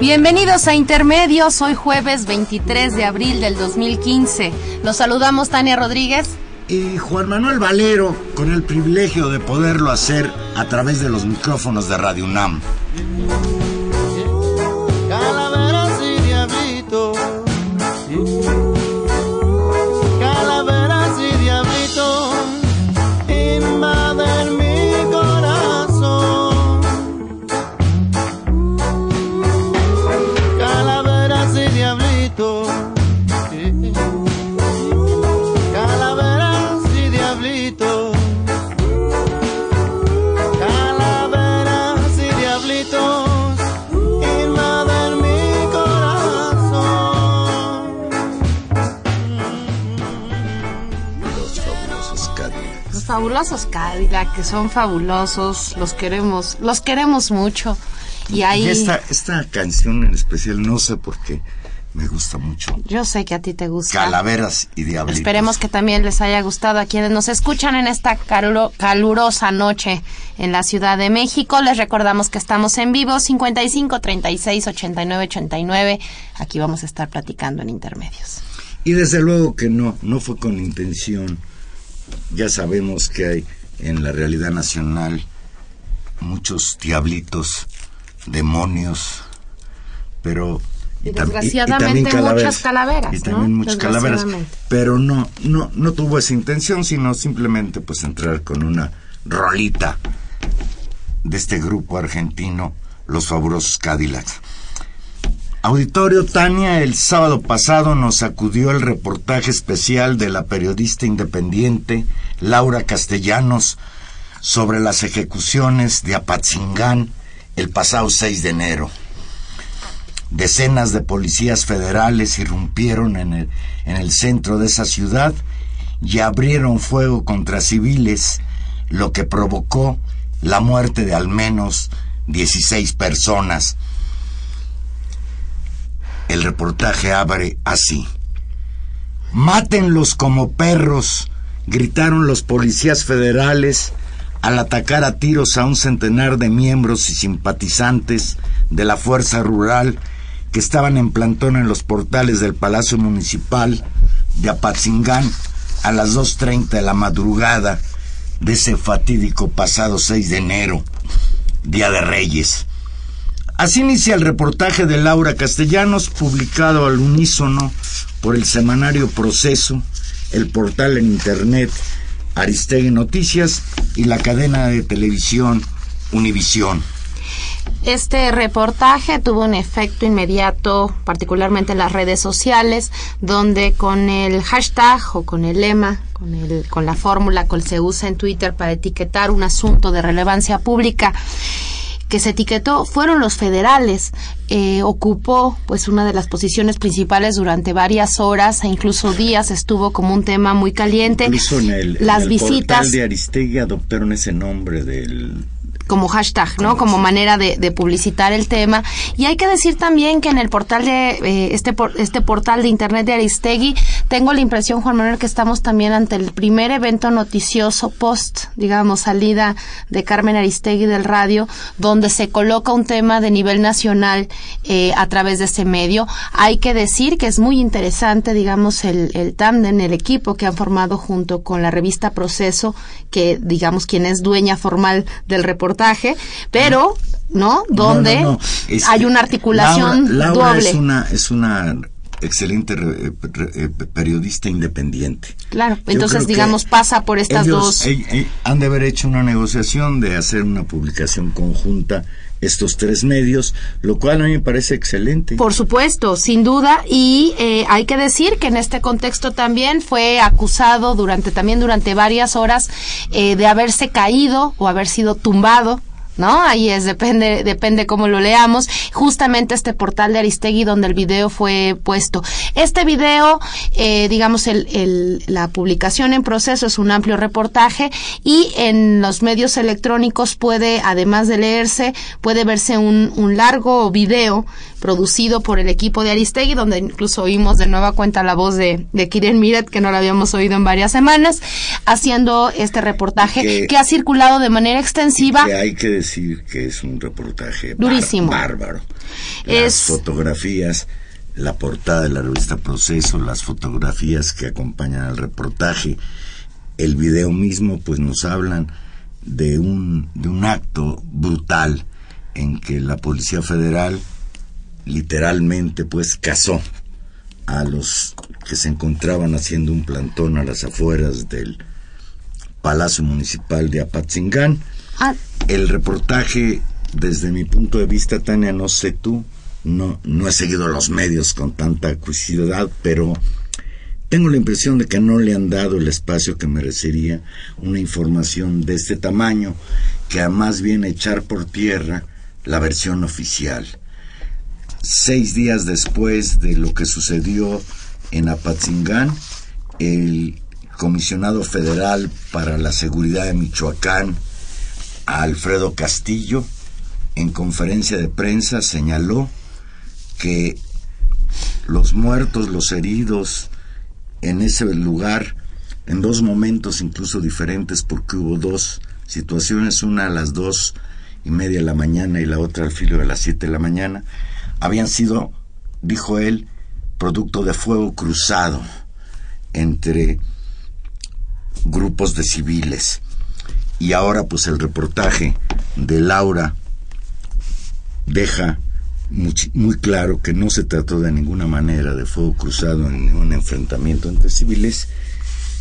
Bienvenidos a Intermedios, hoy jueves 23 de abril del 2015. Los saludamos Tania Rodríguez y Juan Manuel Valero con el privilegio de poderlo hacer a través de los micrófonos de Radio UNAM. Fabulosos Cadillac, que son fabulosos, los queremos, los queremos mucho. Y ahí... esta, esta canción en especial, no sé por qué, me gusta mucho. Yo sé que a ti te gusta. Calaveras y diablitos. Esperemos que también les haya gustado a quienes nos escuchan en esta calurosa noche en la Ciudad de México. Les recordamos que estamos en vivo 55 36 89 89. Aquí vamos a estar platicando en intermedios. Y desde luego que no, no fue con intención ya sabemos que hay en la realidad nacional muchos diablitos, demonios, pero y, desgraciadamente muchas calaveras, y también muchas calaveras, pero no, no, no tuvo esa intención, sino simplemente pues entrar con una rolita de este grupo argentino, los fabulosos Cadillacs. Auditorio Tania, el sábado pasado nos acudió el reportaje especial de la periodista independiente Laura Castellanos sobre las ejecuciones de Apatzingán el pasado 6 de enero. Decenas de policías federales irrumpieron en el, en el centro de esa ciudad y abrieron fuego contra civiles, lo que provocó la muerte de al menos 16 personas el reportaje abre así. Mátenlos como perros, gritaron los policías federales al atacar a tiros a un centenar de miembros y simpatizantes de la Fuerza Rural que estaban en plantón en los portales del Palacio Municipal de Apatzingán a las 2.30 de la madrugada de ese fatídico pasado 6 de enero, Día de Reyes. Así inicia el reportaje de Laura Castellanos, publicado al unísono por el semanario Proceso, el portal en Internet Aristegui Noticias y la cadena de televisión Univisión. Este reportaje tuvo un efecto inmediato, particularmente en las redes sociales, donde con el hashtag o con el lema, con, el, con la fórmula que se usa en Twitter para etiquetar un asunto de relevancia pública, que se etiquetó fueron los federales. Eh, ocupó pues una de las posiciones principales durante varias horas e incluso días estuvo como un tema muy caliente. Incluso en el, las visitas de Aristegui adoptaron ese nombre del como hashtag, ¿no? Como manera de, de, publicitar el tema. Y hay que decir también que en el portal de eh, este este portal de internet de Aristegui tengo la impresión, Juan Manuel, que estamos también ante el primer evento noticioso post, digamos, salida de Carmen Aristegui del radio, donde se coloca un tema de nivel nacional eh, a través de ese medio. Hay que decir que es muy interesante, digamos, el, el tándem, el equipo que han formado junto con la revista Proceso, que digamos quien es dueña formal del reportaje pero ¿no? Donde hay una articulación Laura, Es una, es una excelente eh, periodista independiente. Claro, entonces digamos pasa por estas dos. Eh, eh, han de haber hecho una negociación de hacer una publicación conjunta estos tres medios, lo cual a mí me parece excelente. Por supuesto, sin duda, y hay que decir que en este contexto también fue acusado durante también durante varias horas de haberse caído o haber sido tumbado ¿no? Ahí es, depende, depende cómo lo leamos. Justamente este portal de Aristegui donde el video fue puesto. Este video, eh, digamos, el, el, la publicación en proceso es un amplio reportaje y en los medios electrónicos puede, además de leerse, puede verse un, un largo video producido por el equipo de Aristegui, donde incluso oímos de nueva cuenta la voz de, de Kiren Miret, que no la habíamos oído en varias semanas, haciendo este reportaje que, ha circulado de manera extensiva. Que hay que decir que es un reportaje durísimo. bárbaro. Las fotografías, la portada de la revista Proceso, las fotografías que acompañan al reportaje, el video mismo, pues nos hablan de un, de un acto brutal en que la Policía Federal literalmente pues cazó a los que se encontraban haciendo un plantón a las afueras del Palacio Municipal de Apatzingán. Ah. El reportaje, desde mi punto de vista, Tania, no sé tú, no, no he seguido los medios con tanta acuicidad, pero tengo la impresión de que no le han dado el espacio que merecería una información de este tamaño, que a más bien echar por tierra la versión oficial seis días después de lo que sucedió en Apatzingán, el comisionado federal para la seguridad de Michoacán, Alfredo Castillo, en conferencia de prensa señaló que los muertos, los heridos en ese lugar, en dos momentos incluso diferentes, porque hubo dos situaciones, una a las dos y media de la mañana y la otra al filo de las siete de la mañana, habían sido, dijo él, producto de fuego cruzado entre grupos de civiles. Y ahora pues el reportaje de Laura deja muy, muy, claro que no se trató de ninguna manera de fuego cruzado en un enfrentamiento entre civiles,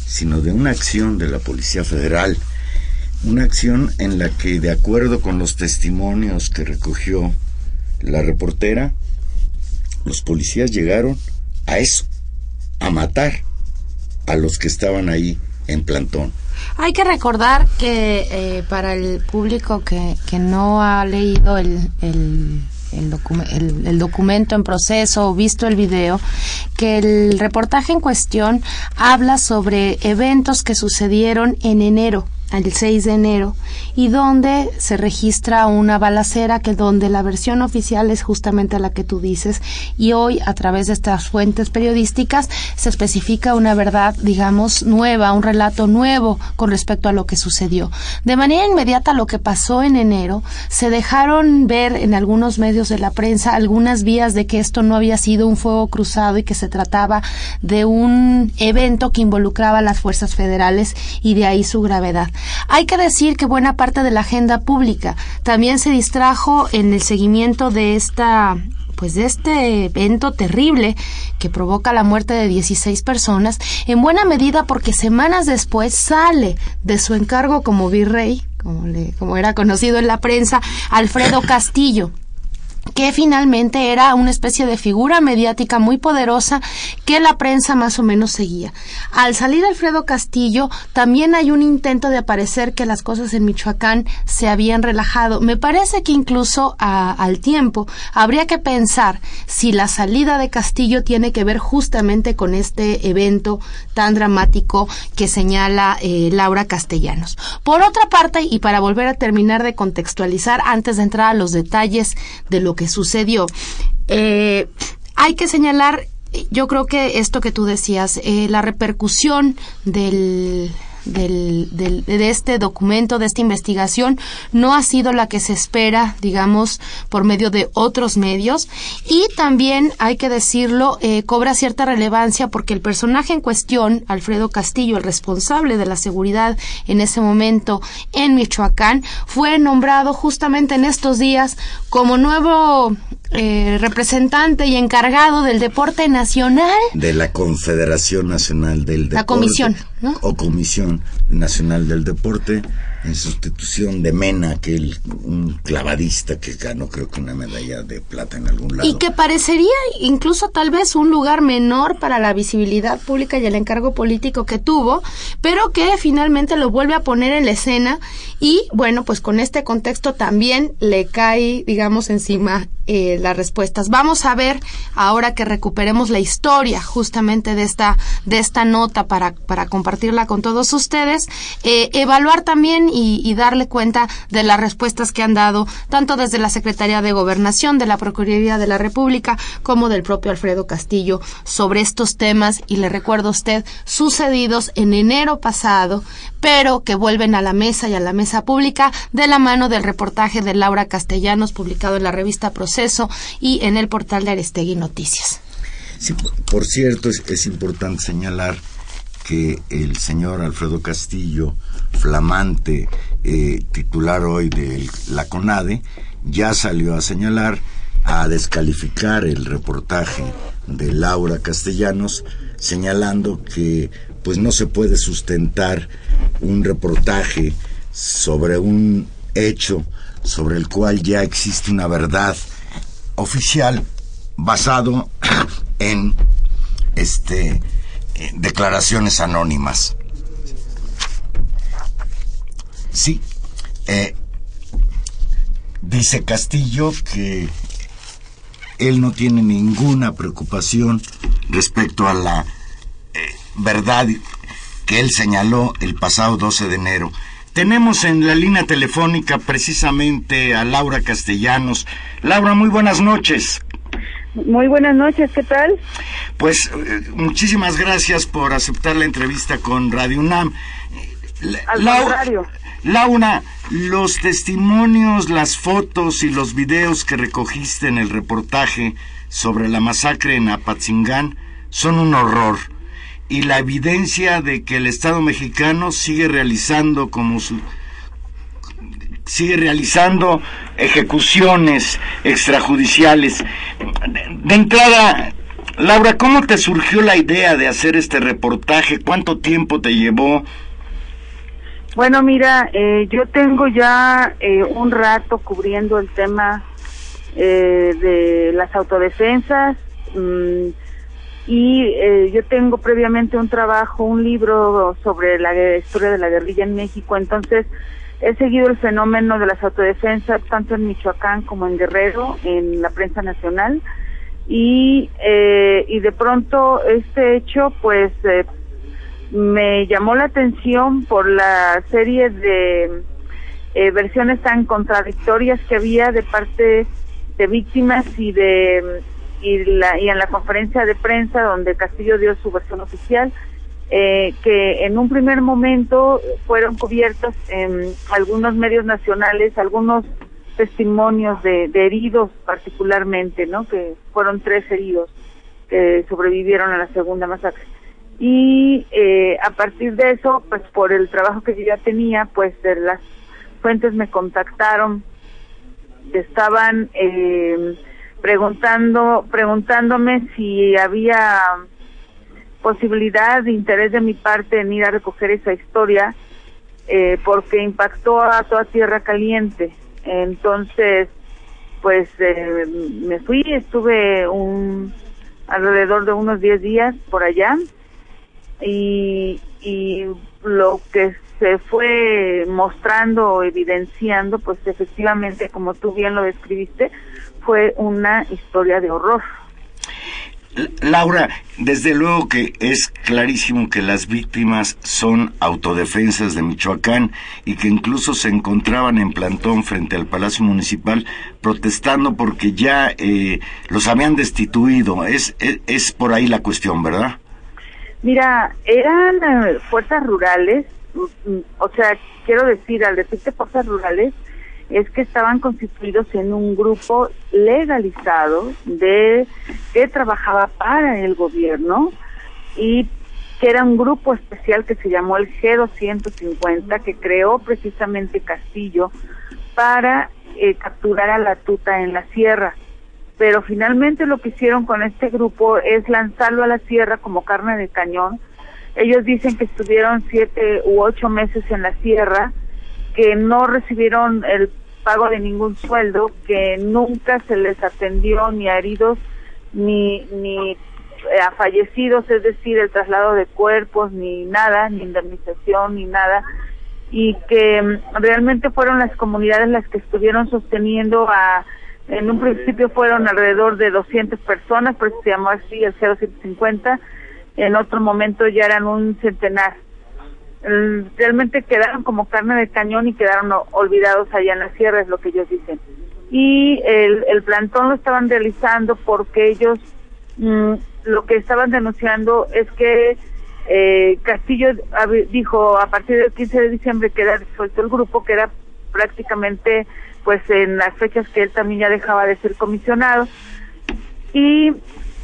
sino de una acción de la Policía Federal, una acción en la que, de acuerdo con los testimonios que recogió la reportera, los policías llegaron a eso, a matar a los que estaban ahí en plantón. Hay que recordar que eh, para el público que, que no ha leído el, el, el, documento en proceso o visto el video, que el reportaje en cuestión habla sobre eventos que sucedieron en enero el 6 de enero y donde se registra una balacera que donde la versión oficial es justamente la que tú dices y hoy a través de estas fuentes periodísticas se especifica una verdad digamos nueva, un relato nuevo con respecto a lo que sucedió. De manera inmediata lo que pasó en enero se dejaron ver en algunos medios de la prensa algunas vías de que esto no había sido un fuego cruzado y que se trataba de un evento que involucraba a las fuerzas federales y de ahí su gravedad. Hay que decir que buena parte de la agenda pública también se distrajo en el seguimiento de esta pues de este evento terrible que provoca la muerte de 16 personas, en buena medida porque semanas después sale de su encargo como virrey, como, le, como era conocido en la prensa, Alfredo Castillo que finalmente era una especie de figura mediática muy poderosa que la prensa más o menos seguía. Al salir Alfredo Castillo, también hay un intento de aparecer que las cosas en Michoacán se habían relajado. Me parece que incluso al tiempo habría que pensar si la salida de Castillo tiene que ver justamente con este evento tan dramático que señala eh, Laura Castellanos. Por otra parte, y para volver a terminar de contextualizar antes de entrar a los detalles de lo que sucedió, eh, hay que señalar yo creo que esto que tú decías, eh, la repercusión del, del, del, de este documento, de esta investigación, no ha sido la que se espera, digamos, por medio de otros medios. Y también, hay que decirlo, eh, cobra cierta relevancia porque el personaje en cuestión, Alfredo Castillo, el responsable de la seguridad en ese momento en Michoacán, fue nombrado justamente en estos días como nuevo eh, representante y encargado del deporte nacional. De la Confederación Nacional del Deporte. La comisión, O Comisión Nacional del Deporte en sustitución de Mena, aquel un clavadista que ganó creo que una medalla de plata en algún lado. Y que parecería incluso tal vez un lugar menor para la visibilidad pública y el encargo político que tuvo, pero que finalmente lo vuelve a poner en la escena y bueno, pues con este contexto también le cae, digamos, encima eh, las respuestas. Vamos a ver ahora que recuperemos la historia justamente de esta de esta nota para para compartirla con todos ustedes, eh, evaluar también y, darle cuenta de las respuestas que han dado tanto desde la Secretaría de Gobernación, de la Procuraduría de la República, como del propio Alfredo Castillo sobre estos temas y le recuerdo a usted sucedidos en enero pasado, pero que vuelven a la mesa y a la mesa pública de la mano del reportaje de Laura Castellanos publicado en la revista Proceso y en el portal de Arestegui Noticias. Sí, por cierto, es importante señalar que el señor Alfredo Castillo, flamante eh, titular hoy de la CONADE, ya salió a señalar, a descalificar el reportaje de Laura Castellanos, señalando que pues no se puede sustentar un reportaje sobre un hecho sobre el cual ya existe una verdad oficial basado en este declaraciones anónimas. Sí, eh, dice Castillo que él no tiene ninguna preocupación respecto a la eh, verdad que él señaló el pasado 12 de enero. Tenemos en la línea telefónica precisamente a Laura Castellanos. Laura, muy buenas noches. Muy buenas noches, ¿qué tal? Pues eh, muchísimas gracias por aceptar la entrevista con Radio UNAM. Al contrario. Laura, los testimonios, las fotos y los videos que recogiste en el reportaje sobre la masacre en Apatzingán son un horror y la evidencia de que el Estado mexicano sigue realizando como sigue realizando ejecuciones extrajudiciales. De, entrada, Laura, ¿cómo te surgió la idea de hacer este reportaje? ¿Cuánto tiempo te llevó? Bueno, mira, eh, yo tengo ya eh, un rato cubriendo el tema eh, de las autodefensas mm, y yo tengo previamente un trabajo, un libro sobre la historia de la guerrilla en México, entonces He seguido el fenómeno de las autodefensas tanto en Michoacán como en Guerrero, en la prensa nacional, y, eh, y de pronto este hecho pues eh, me llamó la atención por la serie de eh, versiones tan contradictorias que había de parte de víctimas y de y, la, y en la conferencia de prensa donde Castillo dio su versión oficial eh, que en un primer momento fueron cubiertos en algunos medios nacionales, algunos testimonios de, heridos particularmente, ¿no? Que fueron tres heridos que sobrevivieron a la segunda masacre. Y eh, a partir de eso, pues por el trabajo que yo ya tenía, pues las fuentes me contactaron, estaban eh, preguntando, preguntándome si había posibilidad de interés de mi parte en ir a recoger esa historia eh, porque impactó a toda Tierra Caliente. Entonces, pues eh, me fui, estuve un alrededor de unos 10 días por allá y, y lo que se fue mostrando, evidenciando, pues efectivamente, como tú bien lo describiste, fue una historia de horror. Laura, desde luego que es clarísimo que las víctimas son autodefensas de Michoacán y que incluso se encontraban en plantón frente al Palacio Municipal protestando porque ya eh, los habían destituido. Es, es, por ahí la cuestión, ¿verdad? Mira, eran eh, fuerzas rurales, o sea, quiero decir, al decirte fuerzas rurales, es que estaban constituidos en un grupo legalizado de que trabajaba para el gobierno y que era un grupo especial que se llamó el G250 que creó precisamente Castillo para eh, capturar a la tuta en la sierra. Pero finalmente lo que hicieron con este grupo es lanzarlo a la sierra como carne de cañón. Ellos dicen que estuvieron siete u ocho meses en la sierra, que no recibieron el pago de ningún sueldo, que nunca se les atendió ni a heridos ni, ni eh, a fallecidos, es decir, el traslado de cuerpos, ni nada, ni indemnización, ni nada, y que mm, realmente fueron las comunidades las que estuvieron sosteniendo a, en un principio fueron alrededor de 200 personas, por eso se llamó así el 050, en otro momento ya eran un centenar realmente quedaron como carne de cañón y quedaron olvidados allá en la sierra, es lo que ellos dicen. Y el, el plantón lo estaban realizando porque ellos mm, lo que estaban denunciando es que eh, Castillo dijo a partir del 15 de diciembre que era disuelto el grupo, que era prácticamente pues en las fechas que él también ya dejaba de ser comisionado. Y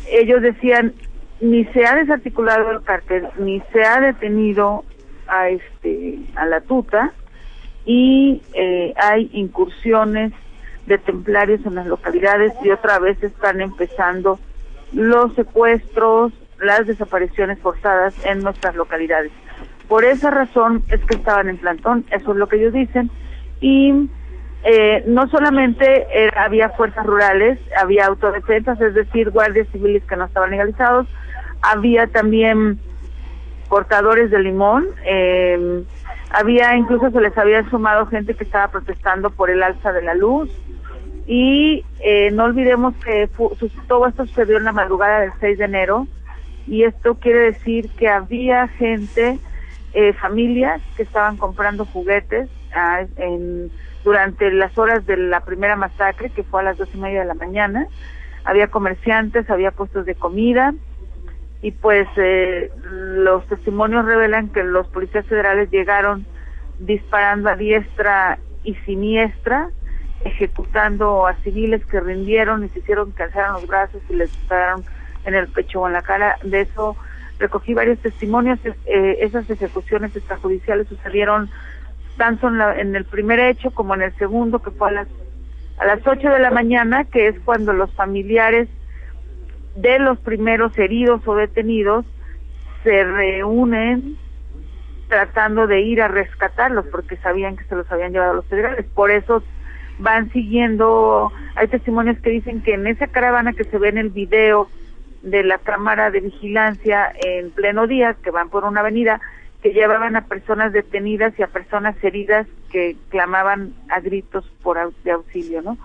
ellos decían, ni se ha desarticulado el cártel, ni se ha detenido a este a la tuta y eh, hay incursiones de templarios en las localidades y otra vez están empezando los secuestros, las desapariciones forzadas en nuestras localidades. Por esa razón es que estaban en plantón, eso es lo que ellos dicen, y eh, no solamente había fuerzas rurales, había autodefensas, es decir, guardias civiles que no estaban legalizados, había también portadores de limón. Eh, había incluso se les había sumado gente que estaba protestando por el alza de la luz. Y eh, no olvidemos que todo esto sucedió en la madrugada del 6 de enero. Y esto quiere decir que había gente, eh, familias que estaban comprando juguetes ah, en, durante las horas de la primera masacre, que fue a las dos y media de la mañana. Había comerciantes, había puestos de comida y pues eh, los testimonios revelan que los policías federales llegaron disparando a diestra y siniestra, ejecutando a civiles que rindieron y se hicieron que alzaran los brazos y les dispararon en el pecho o en la cara. De eso recogí varios testimonios. Eh, esas ejecuciones extrajudiciales sucedieron tanto en, en, el primer hecho como en el segundo, que fue a las a las 8 de la mañana, que es cuando los familiares de los primeros heridos o detenidos se reúnen tratando de ir a rescatarlos porque sabían que se los habían llevado los federales. Por eso van siguiendo, hay testimonios que dicen que en esa caravana que se ve en el video de la cámara de vigilancia en pleno día, que van por una avenida, que llevaban a personas detenidas y a personas heridas que clamaban a gritos por de auxilio, ¿no?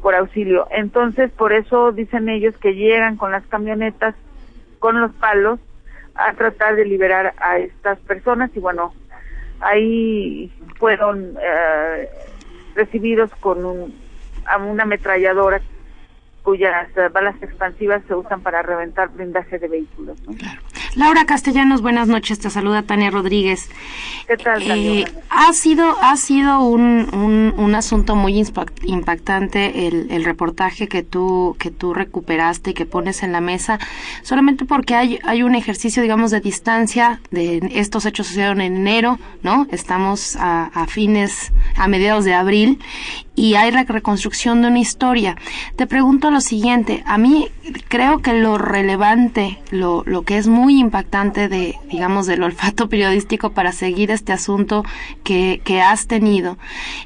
Por auxilio. Entonces, por eso dicen ellos que llegan con las camionetas, con los palos, a tratar de liberar a estas personas y bueno, ahí fueron eh, recibidos con un, una ametralladora cuyas balas expansivas se usan para reventar blindaje de vehículos. Laura Castellanos, buenas noches. Te saluda Tania Rodríguez. ¿Qué tal, eh, ha sido, ha sido un, un, asunto muy impactante el, el, reportaje que tú, que tú recuperaste y que pones en la mesa, solamente porque hay, hay un ejercicio, digamos, de distancia de estos hechos sucedieron en enero, ¿no? Estamos a, a fines, a mediados de abril y hay la reconstrucción de una historia. Te pregunto lo siguiente, a mí creo que lo relevante, lo, lo que es muy importante, impactante de, digamos, del olfato periodístico para seguir este asunto que, que has tenido,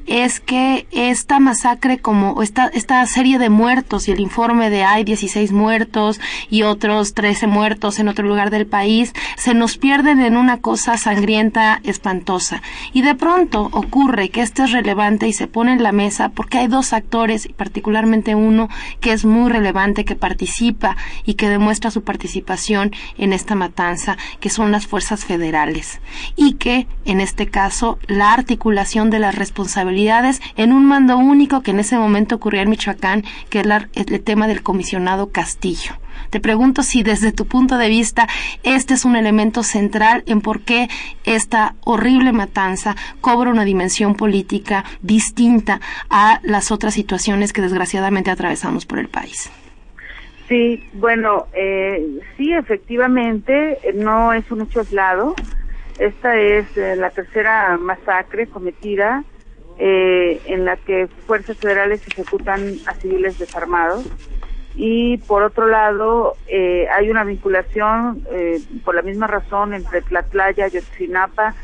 es que esta masacre como esta, esta serie de muertos y el informe de hay 16 muertos y otros 13 muertos en otro lugar del país, se nos pierden en una cosa sangrienta, espantosa. Y de pronto ocurre que esto es relevante y se pone en la mesa porque hay dos actores, y particularmente uno que es muy relevante, que participa y que demuestra su participación en esta matanza, que son las fuerzas federales. Y que, en este caso, la articulación de las responsabilidades en un mando único que en ese momento ocurría en Michoacán, que es el tema del comisionado Castillo. Te pregunto si desde tu punto de vista este es un elemento central en por qué esta horrible matanza cobra una dimensión política distinta a las otras situaciones que desgraciadamente atravesamos por el país. Sí, bueno, eh, sí, efectivamente, no es un hecho aislado. Esta es eh, la tercera masacre cometida eh, en la que fuerzas federales ejecutan a civiles desarmados y por otro lado eh, hay una vinculación eh, por la misma razón entre Tlatlaya, Yotzinapa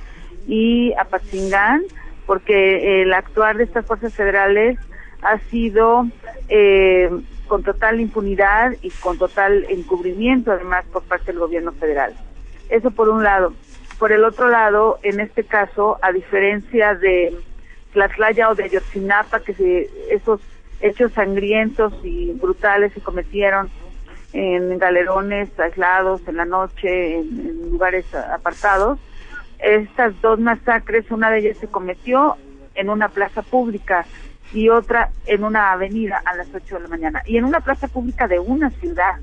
y Apatzingán porque el actuar de estas fuerzas federales ha sido eh, con total impunidad y con total encubrimiento además por parte del gobierno federal. Eso por un lado. Por el otro lado, en este caso, a diferencia de Tlatlaya o de Yotzinapa, que se, esos hechos sangrientos y brutales se cometieron en galerones aislados en la noche, en, lugares apartados. Estas dos masacres, una de ellas se cometió en una plaza pública y otra en una avenida a las 8 de la mañana y en una plaza pública de una ciudad.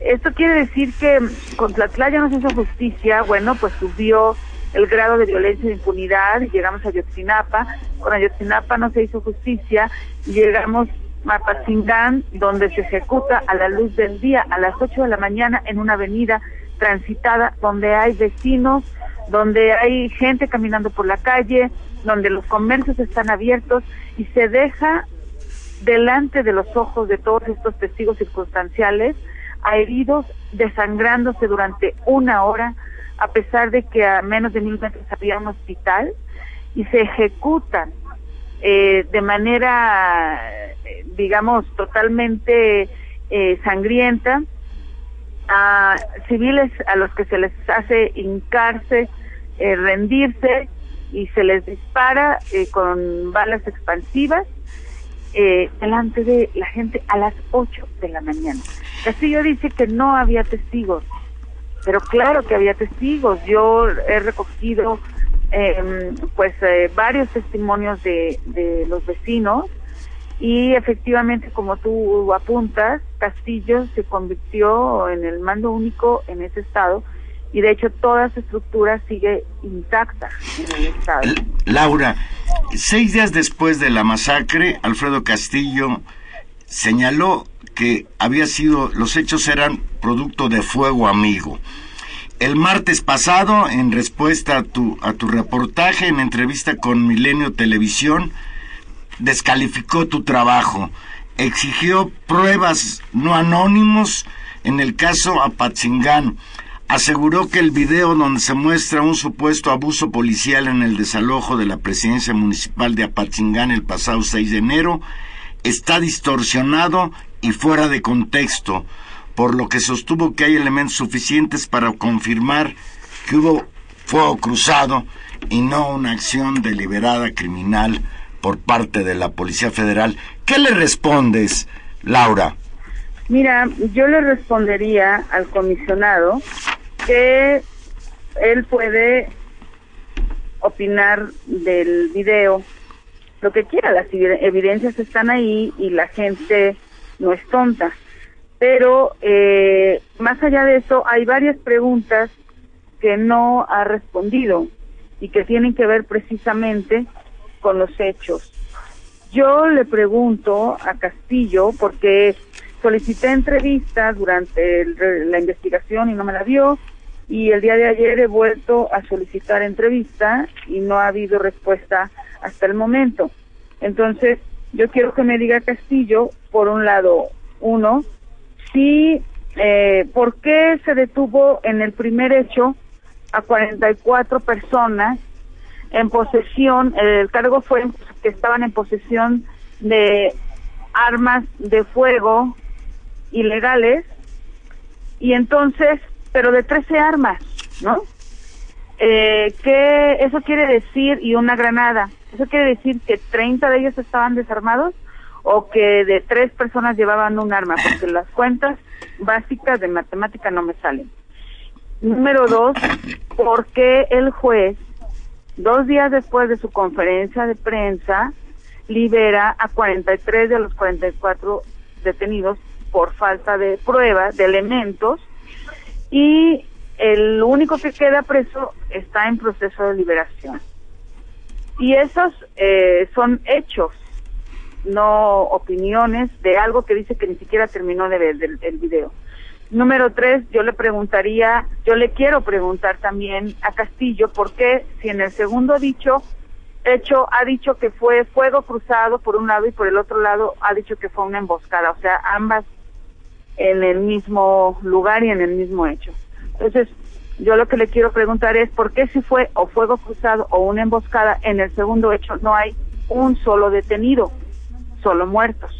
Esto quiere decir que con Tlatlaya no se hizo justicia, bueno, pues subió el grado de violencia y de impunidad y llegamos a Yotzinapa. Con Ayotzinapa no se hizo justicia y llegamos a Patzingán, donde se ejecuta a la luz del día a las 8 de la mañana en una avenida transitada donde hay vecinos, donde hay gente caminando por la calle, donde los comercios están abiertos y se deja delante de los ojos de todos estos testigos circunstanciales a heridos desangrándose durante una hora a pesar de que a menos de mil metros había un hospital, y se ejecutan eh, de manera, eh, digamos, totalmente eh, sangrienta a civiles a los que se les hace hincarse, rendirse y se les dispara con balas expansivas delante de la gente a las 8 de la mañana. Castillo dice que no había testigos, pero claro que había testigos. Yo he recogido em, pues eh, varios testimonios de, de los vecinos y efectivamente, como tú apuntas, Castillo se convirtió en el mando único en ese estado y de hecho toda su estructura sigue intacta en el estado. Laura, seis días después de la masacre, Alfredo Castillo señaló que había sido, los hechos eran producto de fuego amigo. El martes pasado, en respuesta a tu, a tu reportaje en entrevista con Milenio Televisión, descalificó tu trabajo, exigió pruebas no anónimos en el caso Apatzingán, aseguró que el video donde se muestra un supuesto abuso policial en el desalojo de la presidencia municipal de Apatzingán el pasado 6 de enero está distorsionado y fuera de contexto, por lo que sostuvo que hay elementos suficientes para confirmar que hubo fuego cruzado y no una acción deliberada criminal por parte de la Policía Federal. ¿Qué le respondes, Laura? Mira, yo le respondería al comisionado que él puede opinar del video lo que quiera, las evidencias están ahí y la gente no es tonta. Pero eh, más allá de eso, hay varias preguntas que no ha respondido y que tienen que ver precisamente con los hechos. Yo le pregunto a Castillo, porque solicité entrevista durante la investigación y no me la dio, y el día de ayer he vuelto a solicitar entrevista y no ha habido respuesta hasta el momento. Entonces, yo quiero que me diga Castillo, por un lado, uno, si eh, ¿por qué se detuvo en el primer hecho a 44 personas en posesión? El cargo fue que estaban en posesión de armas de fuego ilegales y entonces, pero de 13 armas, ¿no? Eh, ¿Qué eso quiere decir? Y una granada. ¿Eso quiere decir que 30 de ellos estaban desarmados o que de tres personas llevaban un arma? Porque las cuentas básicas de matemática no me salen. Número dos, ¿por qué el juez, dos días después de su conferencia de prensa, libera a 43 de los 44 detenidos por falta de pruebas, de elementos, y el único que queda preso está en proceso de liberación. Y esos eh, son hechos, no opiniones de algo que dice que ni siquiera terminó de ver el, video. Número tres, yo le preguntaría, yo le quiero preguntar también a Castillo por qué si en el segundo dicho hecho ha dicho que fue fuego cruzado por un lado y por el otro lado ha dicho que fue una emboscada, o sea, ambas en el mismo lugar y en el mismo hecho. Entonces, yo lo que le quiero preguntar es por qué si fue o fuego cruzado o una emboscada en el segundo hecho no hay un solo detenido, solo muertos.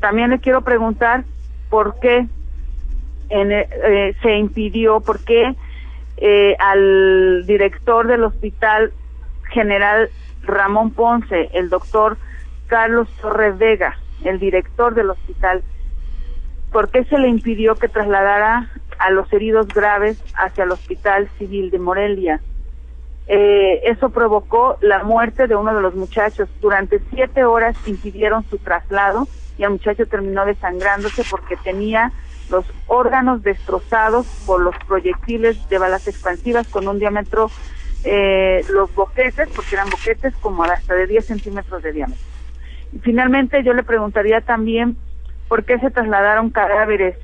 También le quiero preguntar por qué en, eh, se impidió, por qué eh, al director del hospital general Ramón Ponce, el doctor Carlos Torres Vega, el director del hospital, ¿por qué se le impidió que trasladara a los heridos graves hacia el Hospital Civil de Morelia. Eh, eso provocó la muerte de uno de los muchachos. Durante siete horas impidieron su traslado y el muchacho terminó desangrándose porque tenía los órganos destrozados por los proyectiles de balas expansivas con un diámetro, eh, los boquetes, porque eran boquetes como hasta de 10 centímetros de diámetro. Finalmente yo le preguntaría también por qué se trasladaron cadáveres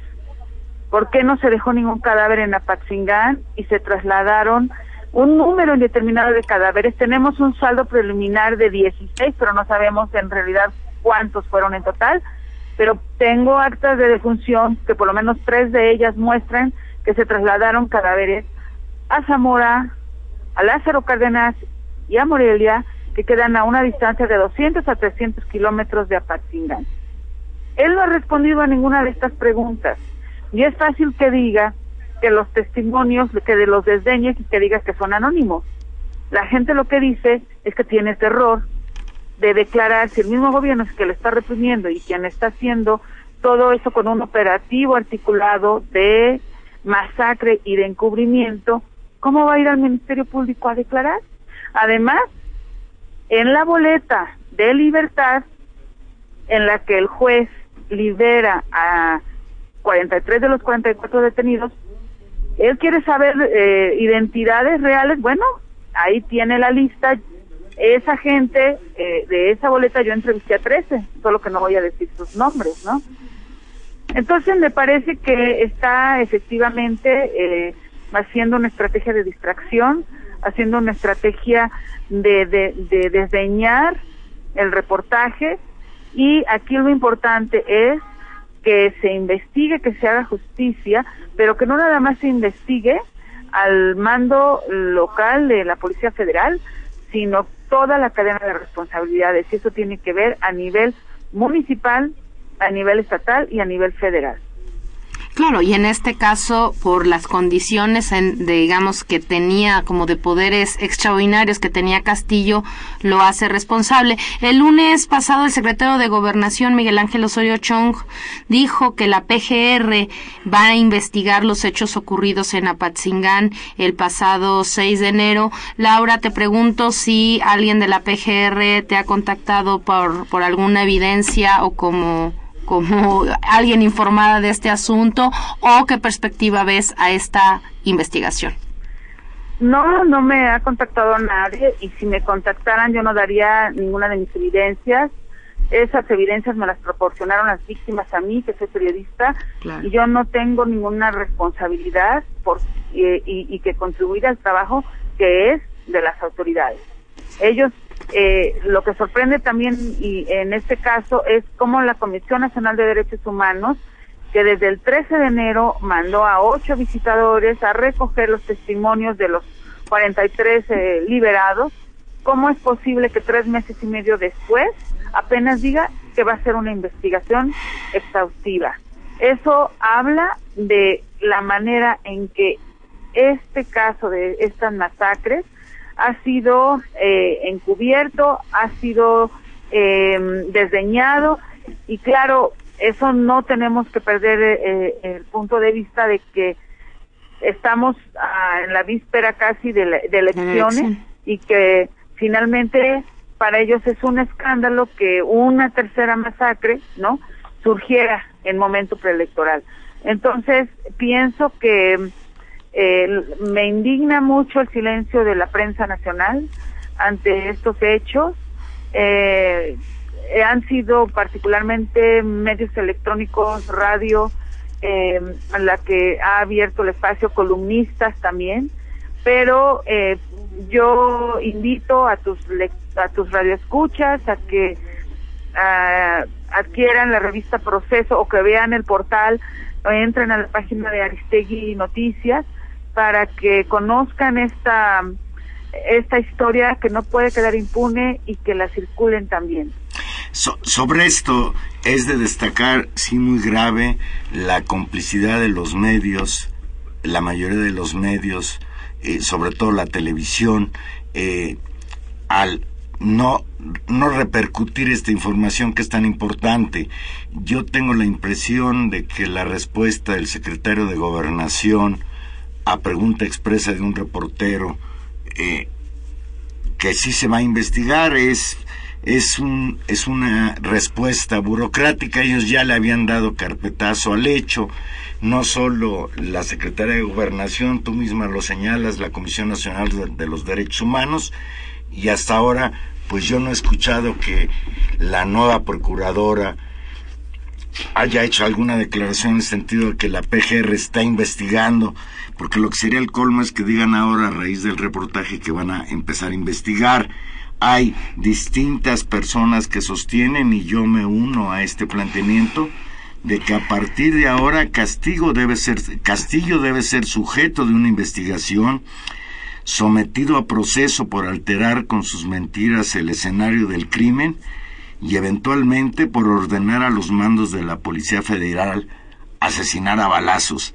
¿Por qué no se dejó ningún cadáver en Apatzingán y se trasladaron un número indeterminado de cadáveres? Tenemos un saldo preliminar de 16, pero no sabemos en realidad cuántos fueron en total. Pero tengo actas de defunción que por lo menos tres de ellas muestran que se trasladaron cadáveres a Zamora, a Lázaro Cárdenas y a Morelia, que quedan a una distancia de 200 a 300 kilómetros de Apatzingán. Él no ha respondido a ninguna de estas preguntas. Y es fácil que diga que los testimonios, que de los desdeñes y que diga que son anónimos. La gente lo que dice es que tiene terror de declarar si el mismo gobierno es que lo está reprimiendo y quien está haciendo todo eso con un operativo articulado de masacre y de encubrimiento, ¿cómo va a ir al Ministerio Público a declarar? Además, en la boleta de libertad en la que el juez libera a 43 de los 44 detenidos, él quiere saber eh, identidades reales, bueno, ahí tiene la lista, esa gente eh, de esa boleta yo entrevisté a 13, solo que no voy a decir sus nombres, ¿no? Entonces me parece que está efectivamente eh, haciendo una estrategia de distracción, haciendo una estrategia de, de, de desdeñar el reportaje y aquí lo importante es que se investigue, que se haga justicia, pero que no nada más se investigue al mando local de la Policía Federal, sino toda la cadena de responsabilidades. Y eso tiene que ver a nivel municipal, a nivel estatal y a nivel federal. Claro, y en este caso, por las condiciones, en, digamos, que tenía como de poderes extraordinarios que tenía Castillo, lo hace responsable. El lunes pasado, el secretario de Gobernación, Miguel Ángel Osorio Chong, dijo que la PGR va a investigar los hechos ocurridos en Apatzingán el pasado 6 de enero. Laura, te pregunto si alguien de la PGR te ha contactado por, por alguna evidencia o como como alguien informada de este asunto o qué perspectiva ves a esta investigación? No, no me ha contactado nadie y si me contactaran yo no daría ninguna de mis evidencias. Esas evidencias me las proporcionaron las víctimas a mí, que soy periodista, y yo no tengo ninguna responsabilidad por, y, y que contribuir al trabajo que es de las autoridades. Ellos eh, lo que sorprende también y en este caso es cómo la Comisión Nacional de Derechos Humanos que desde el 13 de enero mandó a ocho visitadores a recoger los testimonios de los 43 eh, liberados. ¿Cómo es posible que tres meses y medio después apenas diga que va a ser una investigación exhaustiva? Eso habla de la manera en que este caso de estas masacres ha sido eh, encubierto, ha sido eh, desdeñado y claro, eso no tenemos que perder eh, el punto de vista de que estamos ah, en la víspera casi de, elecciones y que finalmente para ellos es un escándalo que una tercera masacre, ¿no? surgiera en momento preelectoral. Entonces, pienso que eh, me indigna mucho el silencio de la prensa nacional ante estos hechos. Eh, han sido particularmente medios electrónicos, radio, eh, la que ha abierto el espacio, columnistas también, pero eh, yo invito a tus a tus radioescuchas a que adquieran la revista Proceso o que vean el portal o entren a la página de Aristegui Noticias para que conozcan esta esta historia que no puede quedar impune y que la circulen también sobre esto es de destacar, sí, muy grave, la complicidad de los medios, la mayoría de los medios, eh, sobre todo la televisión, eh, al no, no repercutir esta información que es tan importante. Yo tengo la impresión de que la respuesta del secretario de Gobernación a pregunta expresa de un reportero eh, que sí se va a investigar es es, un, es una respuesta burocrática. Ellos ya le habían dado carpetazo al hecho. No solo la Secretaría de Gobernación, tú misma lo señalas, la Comisión Nacional de, los Derechos Humanos, y hasta ahora, pues yo no he escuchado que la nueva procuradora haya hecho alguna declaración en el sentido de que la PGR está investigando, porque lo que sería el colmo es que digan ahora a raíz del reportaje que van a empezar a investigar. Hay distintas personas que sostienen y yo me uno a este planteamiento de que a partir de ahora Castigo debe ser, Castillo debe ser sujeto de una investigación, sometido a proceso por alterar con sus mentiras el escenario del crimen y eventualmente por ordenar a los mandos de la Policía Federal asesinar a balazos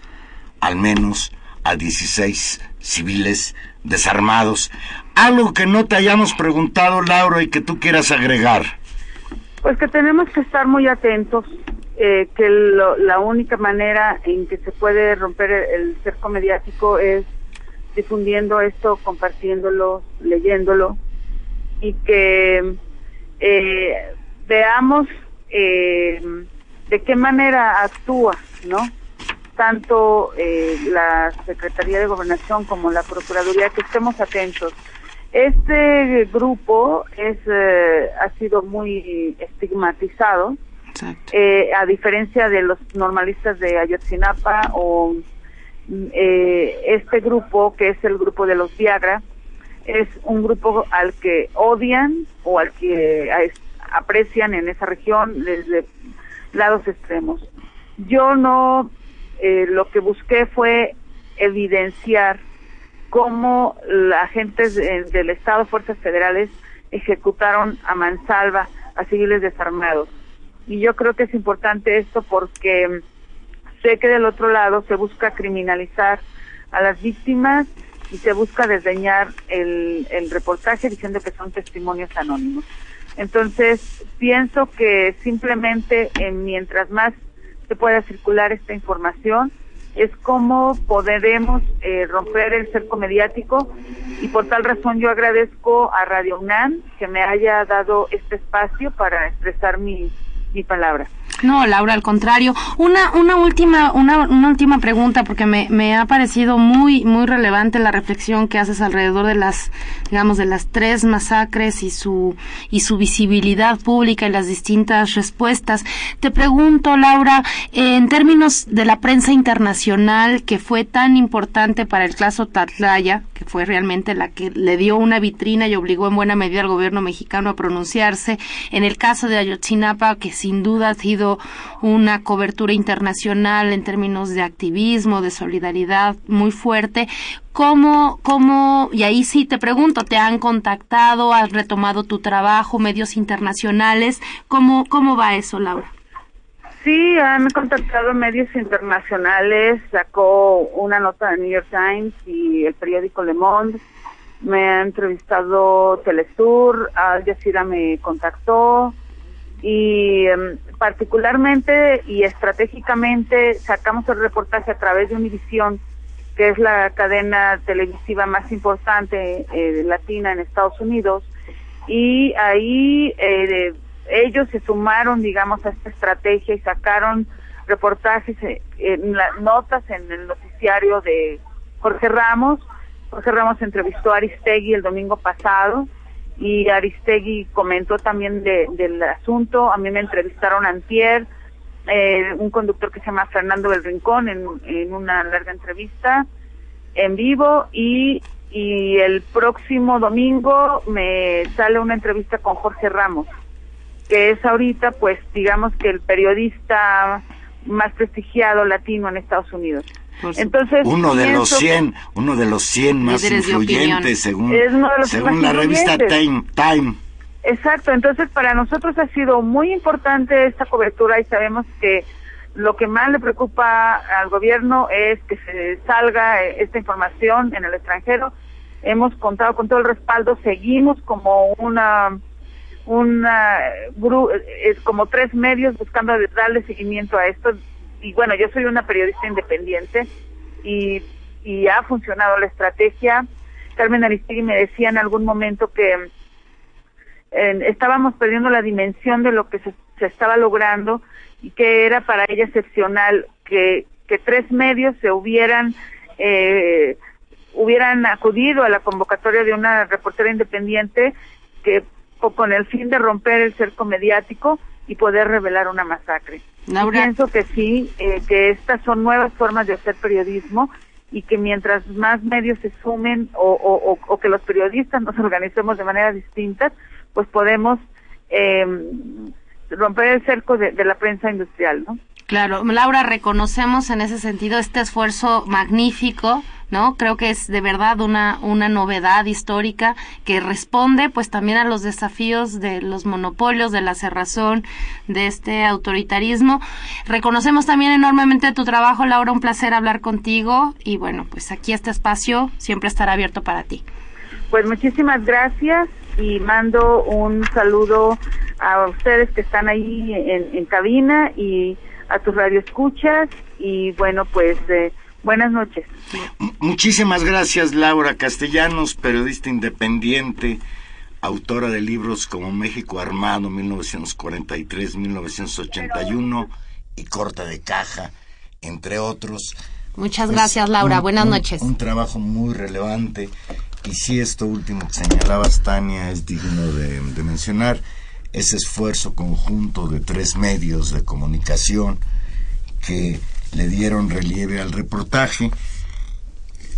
al menos a 16 civiles desarmados. Algo que no te hayamos preguntado, Laura, y que tú quieras agregar. Pues que tenemos que estar muy atentos, eh, que la única manera en que se puede romper el, cerco mediático es difundiendo esto, compartiéndolo, leyéndolo, y que eh, veamos eh, de qué manera actúa, ¿no? Tanto eh, la Secretaría de Gobernación como la Procuraduría que estemos atentos. Este grupo es eh, ha sido muy estigmatizado, eh, a diferencia de los normalistas de Ayotzinapa o este grupo que es el grupo de los Viagra es un grupo al que odian o al que aprecian en esa región desde lados extremos. Yo no eh, lo que busqué fue evidenciar cómo agentes del Estado, fuerzas federales, ejecutaron a mansalva a civiles desarmados. Y yo creo que es importante esto porque sé que del otro lado se busca criminalizar a las víctimas y se busca desdeñar el, el reportaje diciendo que son testimonios anónimos. Entonces, pienso que simplemente mientras más se pueda circular esta información, es cómo podremos eh, romper el cerco mediático y por tal razón yo agradezco a Radio UNAM que me haya dado este espacio para expresar mi, mi palabra. No, Laura, al contrario. Una, una última, una, una última pregunta, porque me, me ha parecido muy, muy relevante la reflexión que haces alrededor de las, digamos, de las tres masacres y su, y su visibilidad pública y las distintas respuestas. Te pregunto, Laura, en términos de la prensa internacional que fue tan importante para el caso Tatlaya, que fue realmente la que le dio una vitrina y obligó en buena medida al gobierno mexicano a pronunciarse, en el caso de Ayotzinapa, que sin duda ha sido una cobertura internacional en términos de activismo, de solidaridad muy fuerte. ¿Cómo, cómo, y ahí sí te pregunto, ¿te han contactado, has retomado tu trabajo, medios internacionales? ¿Cómo, cómo va eso, Laura? Sí, han contactado medios internacionales, sacó una nota de New York Times y el periódico Le Monde, me ha entrevistado Telesur, Al Jazeera me contactó y em, particularmente y estratégicamente sacamos el reportaje a través de Univisión, que es la cadena televisiva más importante eh, latina en Estados Unidos, y ahí eh, ellos se sumaron, digamos, a esta estrategia y sacaron reportajes, eh, en notas en el noticiario de Jorge Ramos. Jorge Ramos entrevistó a Aristegui el domingo pasado y Aristegui comentó también del asunto. A mí me entrevistaron antier, eh, un conductor que se llama Fernando del Rincón en, en una larga entrevista en vivo y, y el próximo domingo me sale una entrevista con Jorge Ramos que es ahorita, pues, digamos que el periodista más prestigiado latino en Estados Unidos. Entonces, uno de los 100, uno de los 100 más influyentes según, según la revista Time, Time. Exacto, entonces para nosotros ha sido muy importante esta cobertura y sabemos que lo que más le preocupa al gobierno es que se salga esta información en el extranjero. Hemos contado con todo el respaldo, seguimos como una una es como tres medios buscando darle seguimiento a esto y bueno yo soy una periodista independiente y, ha funcionado la estrategia. Carmen Aristegui me decía en algún momento que estábamos perdiendo la dimensión de lo que se, estaba logrando y que era para ella excepcional que, que tres medios se hubieran eh, hubieran acudido a la convocatoria de una reportera independiente que con el fin de romper el cerco mediático y poder revelar una masacre. pienso que sí, eh, que estas son nuevas formas de hacer periodismo y que mientras más medios se sumen o, o, que los periodistas nos organicemos de manera distintas, pues podemos eh, romper el cerco de, de la prensa industrial, ¿no? Claro, Laura, reconocemos en ese sentido este esfuerzo magnífico ¿no? Creo que es de verdad una, una novedad histórica que responde pues también a los desafíos de los monopolios, de la cerrazón, de este autoritarismo. Reconocemos también enormemente tu trabajo, Laura, un placer hablar contigo y bueno, pues aquí este espacio siempre estará abierto para ti. Pues muchísimas gracias y mando un saludo a ustedes que están ahí en, cabina y a tus radioescuchas y bueno, pues... Eh, Buenas noches. Muchísimas gracias, Laura Castellanos, periodista independiente, autora de libros como México Armado 1943-1981 y Corta de Caja, entre otros. Muchas gracias, Laura. Buenas noches. Un, trabajo muy relevante. Y si esto último que señalabas, Tania, es digno de mencionar, ese esfuerzo conjunto de tres medios de comunicación que le dieron relieve al reportaje,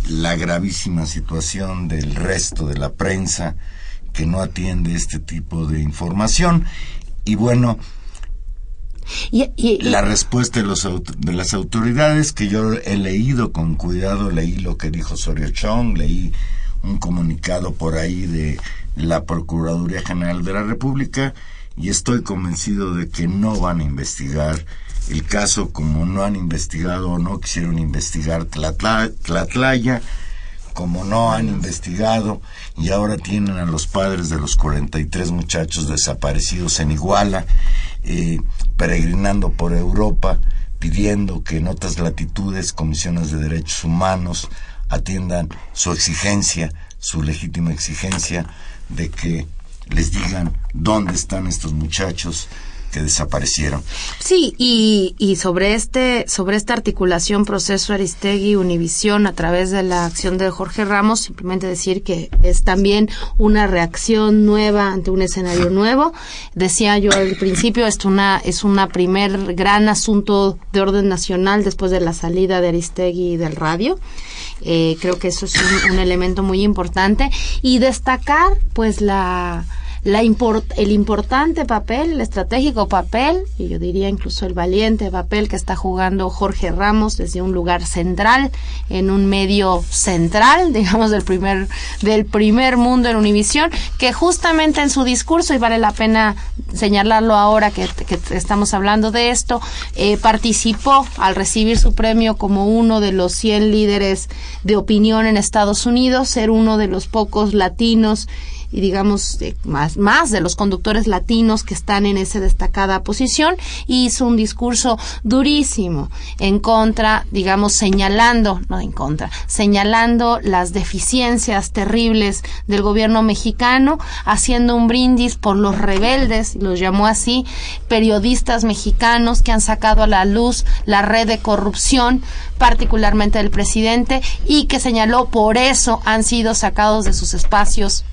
la gravísima situación del resto de la prensa que no atiende este tipo de información. Y bueno, la respuesta de, los, de las autoridades que yo he leído con cuidado, leí lo que dijo Sorio Chong, leí un comunicado por ahí de la Procuraduría General de la República y estoy convencido de que no van a investigar el caso como no han investigado o no quisieron investigar Tlatlaya, como no han investigado y ahora tienen a los padres de los 43 muchachos desaparecidos en Iguala, eh, peregrinando por Europa, pidiendo que en otras latitudes comisiones de derechos humanos atiendan su exigencia, su legítima exigencia de que les digan dónde están estos muchachos, que desaparecieron. Sí, y, y sobre este sobre esta articulación proceso Aristegui Univisión a través de la acción de Jorge Ramos, simplemente decir que es también una reacción nueva ante un escenario nuevo. Decía yo al principio, esto una es una primer gran asunto de orden nacional después de la salida de Aristegui del radio. Eh, creo que eso es un elemento muy importante y destacar pues la la el importante papel, el estratégico papel, y yo diría incluso el valiente papel que está jugando Jorge Ramos desde un lugar central, en un medio central, digamos, del primer, del primer mundo en Univisión, que justamente en su discurso, y vale la pena señalarlo ahora que, estamos hablando de esto, eh, participó al recibir su premio como uno de los 100 líderes de opinión en Estados Unidos, ser uno de los pocos latinos y digamos más, más de los conductores latinos que están en esa destacada posición hizo un discurso durísimo en contra, digamos, señalando, no en contra, señalando las deficiencias terribles del gobierno mexicano, haciendo un brindis por los rebeldes, los llamó así, periodistas mexicanos que han sacado a la luz la red de corrupción, particularmente del presidente, y que señaló por eso han sido sacados de sus espacios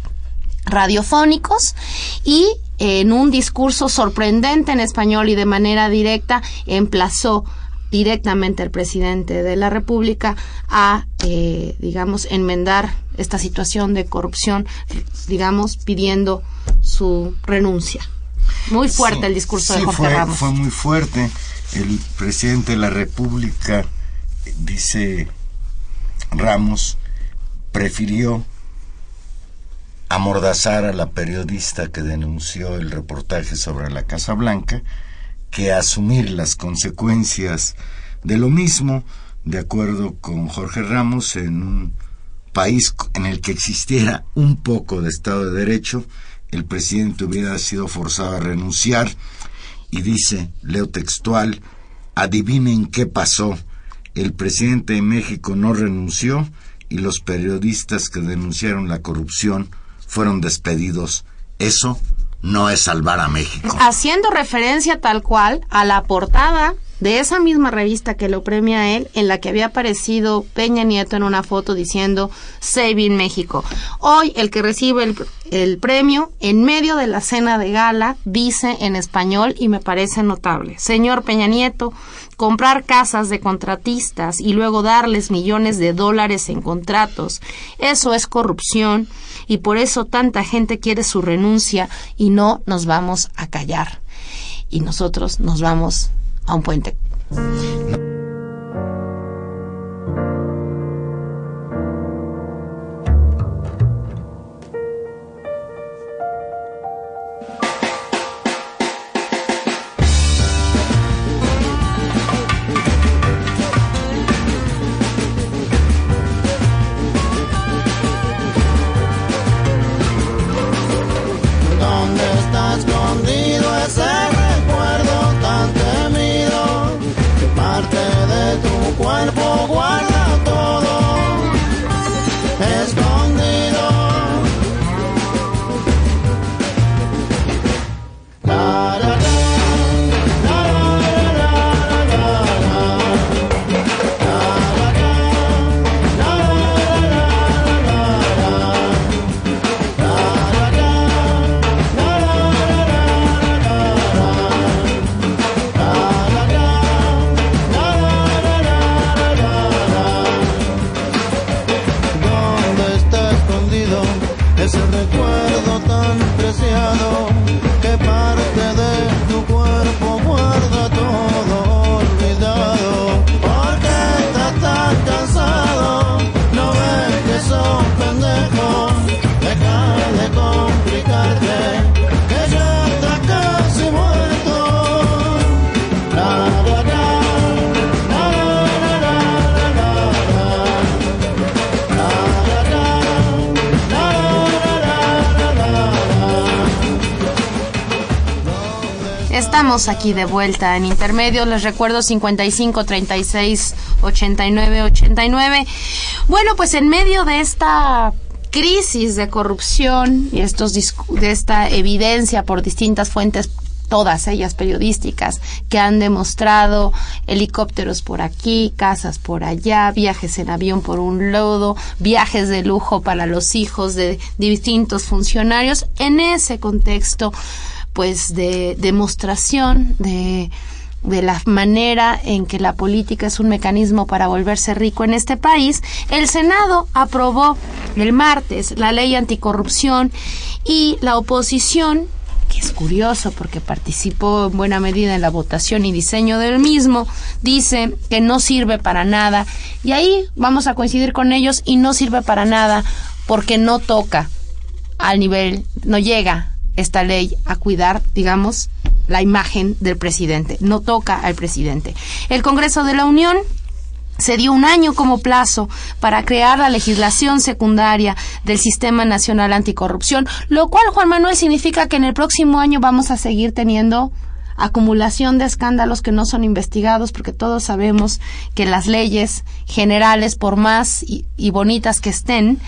radiofónicos y en un discurso sorprendente en español y de manera directa emplazó directamente al presidente de la República a, eh, digamos, enmendar esta situación de corrupción, digamos, pidiendo su renuncia. Muy fuerte el discurso de Jorge fue, Ramos. Fue muy fuerte. El presidente de la República, dice Ramos, prefirió amordazar a la periodista que denunció el reportaje sobre la Casa Blanca que asumir las consecuencias de lo mismo, de acuerdo con Jorge Ramos, en un país en el que existiera un poco de Estado de Derecho, el presidente hubiera sido forzado a renunciar. Y dice, leo textual, adivinen qué pasó, el presidente de México no renunció y los periodistas que denunciaron la corrupción fueron despedidos. Eso no es salvar a México. Haciendo referencia tal cual a la portada de esa misma revista que lo premia a él, en la que había aparecido Peña Nieto en una foto diciendo Saving México. Hoy el que recibe el, premio, en medio de la cena de gala, dice en español y me parece notable. Señor Peña Nieto, comprar casas de contratistas y luego darles millones de dólares en contratos, eso es corrupción y por eso tanta gente quiere su renuncia y no nos vamos a callar. Y nosotros nos vamos a un puente. Aquí de vuelta en intermedio. Les recuerdo 55 36 89 89. Bueno, pues en medio de esta crisis de corrupción y estos de esta evidencia por distintas fuentes todas ellas periodísticas, que han demostrado helicópteros por aquí, casas por allá, viajes en avión por un lodo, viajes de lujo para los hijos de distintos funcionarios. En ese contexto, pues de demostración de de la manera en que la política es un mecanismo para volverse rico en este país, el Senado aprobó el martes la ley anticorrupción y la oposición que es curioso porque participó en buena medida en la votación y diseño del mismo, dice que no sirve para nada. Y ahí vamos a coincidir con ellos y no sirve para nada porque no toca al nivel, no llega esta ley a cuidar, digamos, la imagen del presidente, no toca al presidente. El Congreso de la Unión se dio un año como plazo para crear la legislación secundaria del Sistema Nacional Anticorrupción, lo cual, Juan Manuel, significa que en el próximo año vamos a seguir teniendo acumulación de escándalos que no son investigados, porque todos sabemos que las leyes generales, por más y, bonitas que estén,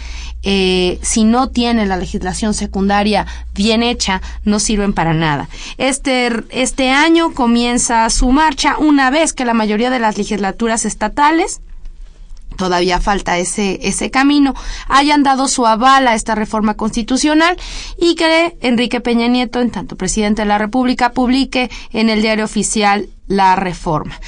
eh, si no tienen la legislación secundaria bien hecha, no sirven para nada. Este, este año comienza su marcha una vez que la mayoría de las legislaturas estatales todavía falta ese, ese camino, hayan dado su aval a esta reforma constitucional y que Enrique Peña Nieto, en tanto presidente de la República, publique en el diario oficial la reforma.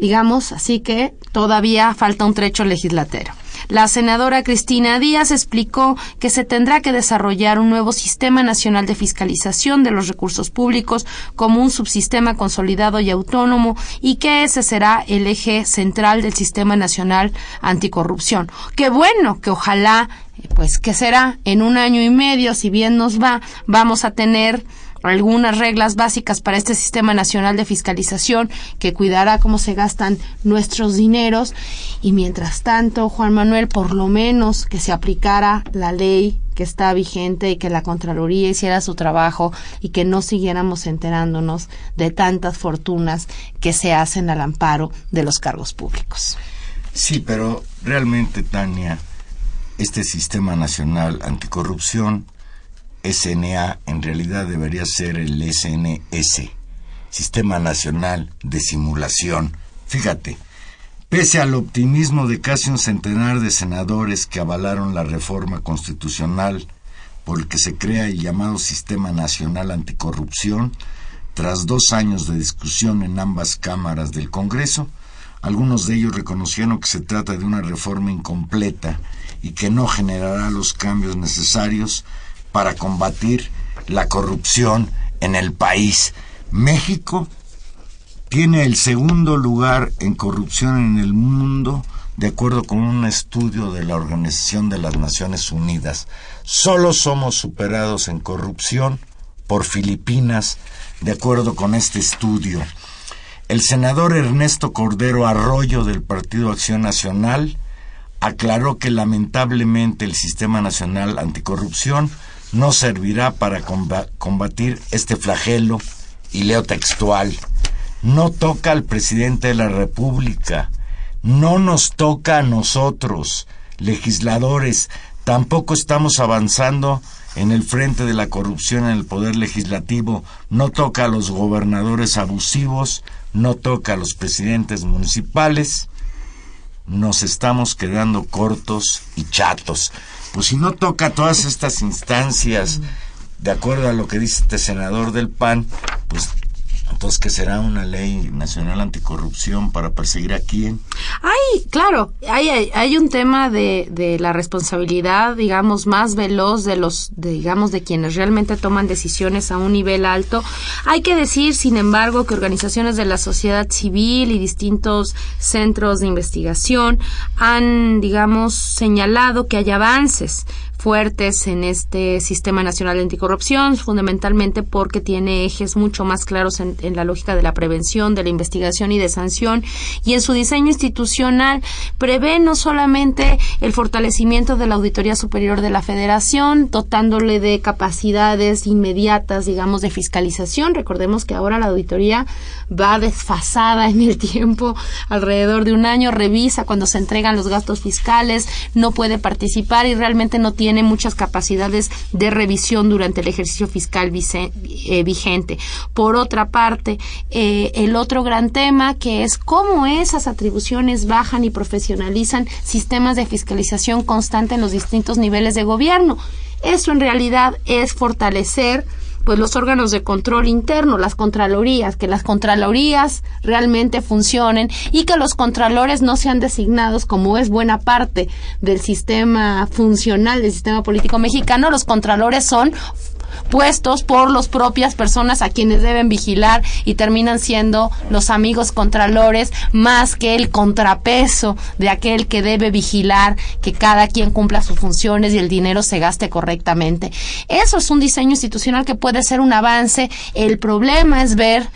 Digamos, así que todavía falta un trecho legislatero. La senadora Cristina Díaz explicó que se tendrá que desarrollar un nuevo sistema nacional de fiscalización de los recursos públicos como un subsistema consolidado y autónomo y que ese será el eje central del sistema nacional anticorrupción. Qué bueno que ojalá, pues que será en un año y medio, si bien nos va, vamos a tener algunas reglas básicas para este sistema nacional de fiscalización que cuidará cómo se gastan nuestros dineros y mientras tanto, Juan Manuel, por lo menos que se aplicara la ley que está vigente y que la Contraloría hiciera su trabajo y que no siguiéramos enterándonos de tantas fortunas que se hacen al amparo de los cargos públicos. Sí, pero realmente, Tania, este sistema nacional anticorrupción SNA en realidad debería ser el SNS, Sistema Nacional de Simulación. Fíjate, pese al optimismo de casi un centenar de senadores que avalaron la reforma constitucional por el que se crea el llamado Sistema Nacional Anticorrupción, tras dos años de discusión en ambas cámaras del Congreso, algunos de ellos reconocieron que se trata de una reforma incompleta y que no generará los cambios necesarios para combatir la corrupción en el país. México tiene el segundo lugar en corrupción en el mundo, de acuerdo con un estudio de la Organización de las Naciones Unidas. Solo somos superados en corrupción por Filipinas, de acuerdo con este estudio. El senador Ernesto Cordero Arroyo del Partido Acción Nacional aclaró que lamentablemente el Sistema Nacional Anticorrupción no servirá para combatir este flagelo, y leo textual, no toca al presidente de la República, no nos toca a nosotros, legisladores, tampoco estamos avanzando en el frente de la corrupción en el poder legislativo, no toca a los gobernadores abusivos, no toca a los presidentes municipales, nos estamos quedando cortos y chatos pues si no toca todas estas instancias, de acuerdo a lo que dice este senador del PAN, pues entonces, ¿qué será una ley nacional anticorrupción para perseguir a quién? Hay, claro, hay, hay, un tema de, de, la responsabilidad, digamos, más veloz de los, digamos, de quienes realmente toman decisiones a un nivel alto. Hay que decir, sin embargo, que organizaciones de la sociedad civil y distintos centros de investigación han, digamos, señalado que hay avances fuertes en este sistema nacional de anticorrupción, fundamentalmente porque tiene ejes mucho más claros en, la lógica de la prevención, de la investigación y de sanción, y en su diseño institucional prevé no solamente el fortalecimiento de la Auditoría Superior de la Federación, dotándole de capacidades inmediatas, digamos, de fiscalización. Recordemos que ahora la auditoría va desfasada en el tiempo, alrededor de un año, revisa cuando se entregan los gastos fiscales, no puede participar y realmente no tiene tiene muchas capacidades de revisión durante el ejercicio fiscal eh, vigente. Por otra parte, eh, el otro gran tema que es cómo esas atribuciones bajan y profesionalizan sistemas de fiscalización constante en los distintos niveles de gobierno. Eso en realidad es fortalecer pues los órganos de control interno, las contralorías, que las contralorías realmente funcionen y que los contralores no sean designados como es buena parte del sistema funcional del sistema político mexicano, los contralores son puestos por las propias personas a quienes deben vigilar y terminan siendo los amigos contralores más que el contrapeso de aquel que debe vigilar que cada quien cumpla sus funciones y el dinero se gaste correctamente. Eso es un diseño institucional que puede ser un avance. El problema es ver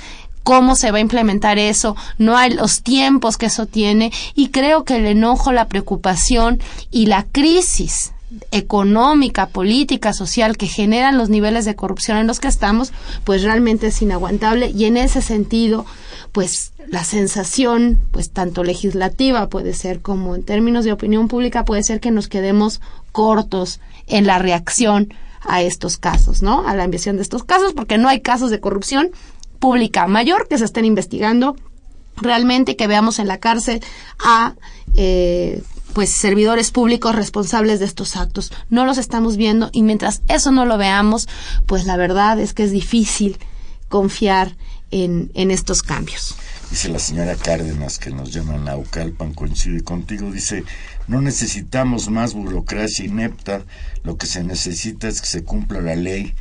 cómo se va a implementar eso, no hay los tiempos que eso tiene y creo que el enojo, la preocupación y la crisis económica, política, social que generan los niveles de corrupción en los que estamos, pues realmente es inaguantable y en ese sentido, pues la sensación, pues tanto legislativa puede ser como en términos de opinión pública puede ser que nos quedemos cortos en la reacción a estos casos, ¿no? A la investigación de estos casos, porque no hay casos de corrupción pública mayor que se estén investigando realmente que veamos en la cárcel a eh, pues servidores públicos responsables de estos actos. No los estamos viendo y mientras eso no lo veamos, pues la verdad es que es difícil confiar en, en estos cambios. Dice la señora Cárdenas que nos llama Naucalpan, coincide contigo, dice, no necesitamos más burocracia inepta, lo que se necesita es que se cumpla la ley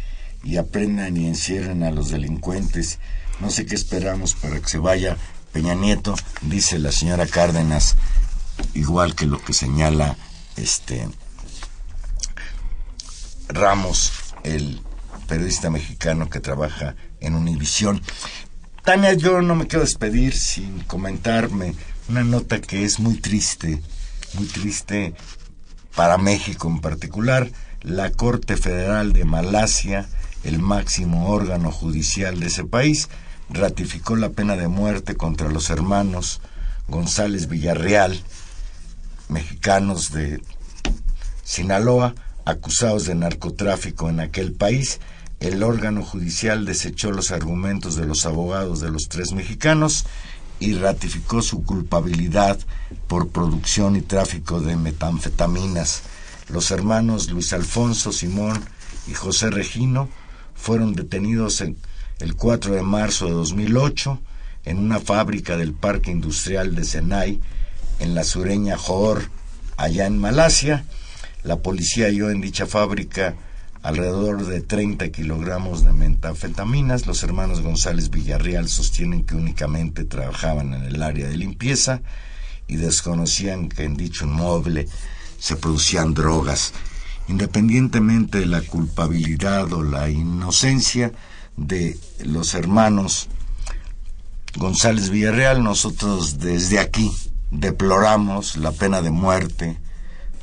y aprendan y encierren a los delincuentes. No sé qué esperamos para que se vaya Peña Nieto, dice la señora Cárdenas igual que lo que señala este Ramos, el periodista mexicano que trabaja en Univisión. Tania, yo no me quiero despedir sin comentarme una nota que es muy triste, muy triste para México en particular. La Corte Federal de Malasia, el máximo órgano judicial de ese país, ratificó la pena de muerte contra los hermanos González Villarreal, mexicanos de Sinaloa acusados de narcotráfico en aquel país. El órgano judicial desechó los argumentos de los abogados de los tres mexicanos y ratificó su culpabilidad por producción y tráfico de metanfetaminas. Los hermanos Luis Alfonso Simón y José Regino fueron detenidos en el 4 de marzo de 2008 en una fábrica del Parque Industrial de Senai en la sureña Johor, allá en Malasia. La policía halló en dicha fábrica alrededor de 30 kilogramos de metanfetaminas. Los hermanos González Villarreal sostienen que únicamente trabajaban en el área de limpieza y desconocían que en dicho inmueble se producían drogas. Independientemente de la culpabilidad o la inocencia de los hermanos González Villarreal, nosotros desde aquí deploramos la pena de muerte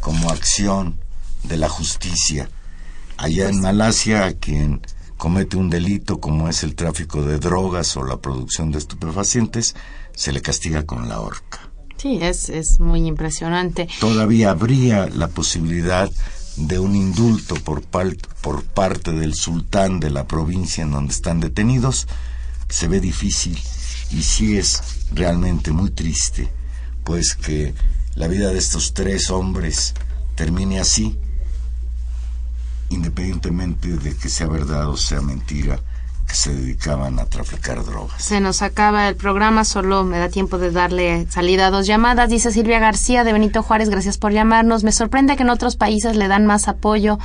como acción de la justicia. Allá en Malasia, a quien comete un delito como es el tráfico de drogas o la producción de estupefacientes, se le castiga con la horca. Sí, es, es muy impresionante. Todavía habría la posibilidad de un indulto por, por parte del sultán de la provincia en donde están detenidos. Se ve difícil y sí es realmente muy triste pues que la vida de estos tres hombres termine así, independientemente de que sea verdad o sea mentira, que se dedicaban a traficar drogas. Se nos acaba el programa, solo me da tiempo de darle salida a dos llamadas. Dice Silvia García de Benito Juárez, gracias por llamarnos. Me sorprende que en otros países le dan más apoyo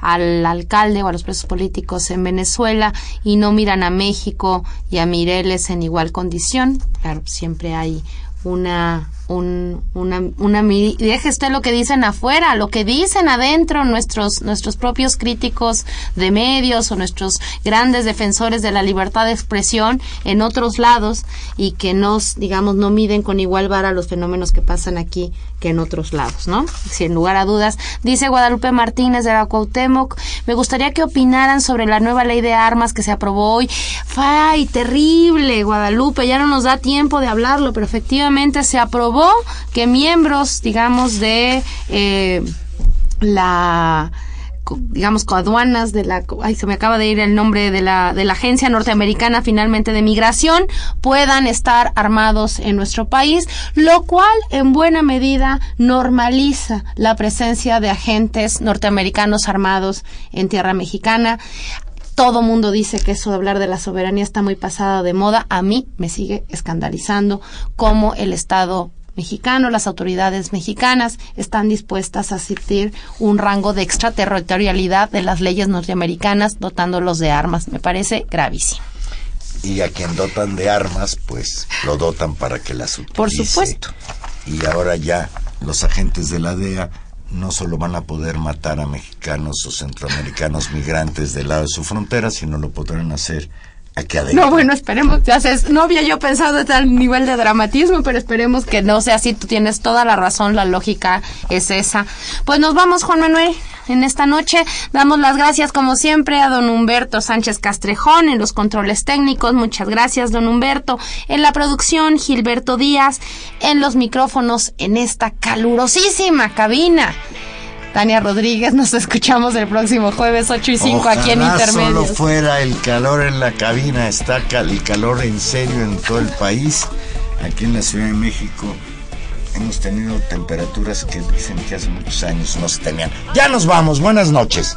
al alcalde o a los presos políticos en Venezuela y no miran a México y a Mireles en igual condición. Claro, siempre hay una un, una, una deje usted lo que dicen afuera, lo que dicen adentro nuestros, nuestros propios críticos de medios o nuestros grandes defensores de la libertad de expresión en otros lados y que nos, digamos, no miden con igual vara los fenómenos que pasan aquí que en otros lados, ¿no? Sin lugar a dudas. Dice Guadalupe Martínez de la me gustaría que opinaran sobre la nueva ley de armas que se aprobó hoy. ¡Ay, terrible, Guadalupe! Ya no nos da tiempo de hablarlo, pero efectivamente se aprobó que miembros, digamos, de eh, la digamos coaduanas de la ay se me acaba de ir el nombre de la de la agencia norteamericana finalmente de migración puedan estar armados en nuestro país lo cual en buena medida normaliza la presencia de agentes norteamericanos armados en tierra mexicana todo mundo dice que eso de hablar de la soberanía está muy pasada de moda. A mí me sigue escandalizando cómo el Estado mexicano, las autoridades mexicanas están dispuestas a asistir un rango de extraterritorialidad de las leyes norteamericanas dotándolos de armas. Me parece gravísimo. Y a quien dotan de armas, pues lo dotan para que las utilice. Por supuesto. Y ahora ya los agentes de la DEA no solo van a poder matar a mexicanos o centroamericanos migrantes del lado de su frontera, sino lo podrán hacer aquí adentro. No, bueno, esperemos. Ya no había yo pensado de tal nivel de dramatismo, pero esperemos que no sea así. Tú tienes toda la razón, la lógica es esa. Pues nos vamos, Juan Manuel en esta noche. Damos las gracias, como siempre, a don Humberto Sánchez Castrejón en los controles técnicos. Muchas gracias, don Humberto. En la producción, Gilberto Díaz. En los micrófonos, en esta calurosísima cabina. Tania Rodríguez, nos escuchamos el próximo jueves 8 y 5 aquí en Intermedio. solo fuera el calor en la cabina, está el calor en serio en todo el país. Aquí en la Ciudad de México hemos tenido temperaturas que dicen que hace muchos años no se tenían. Ya nos vamos, buenas noches.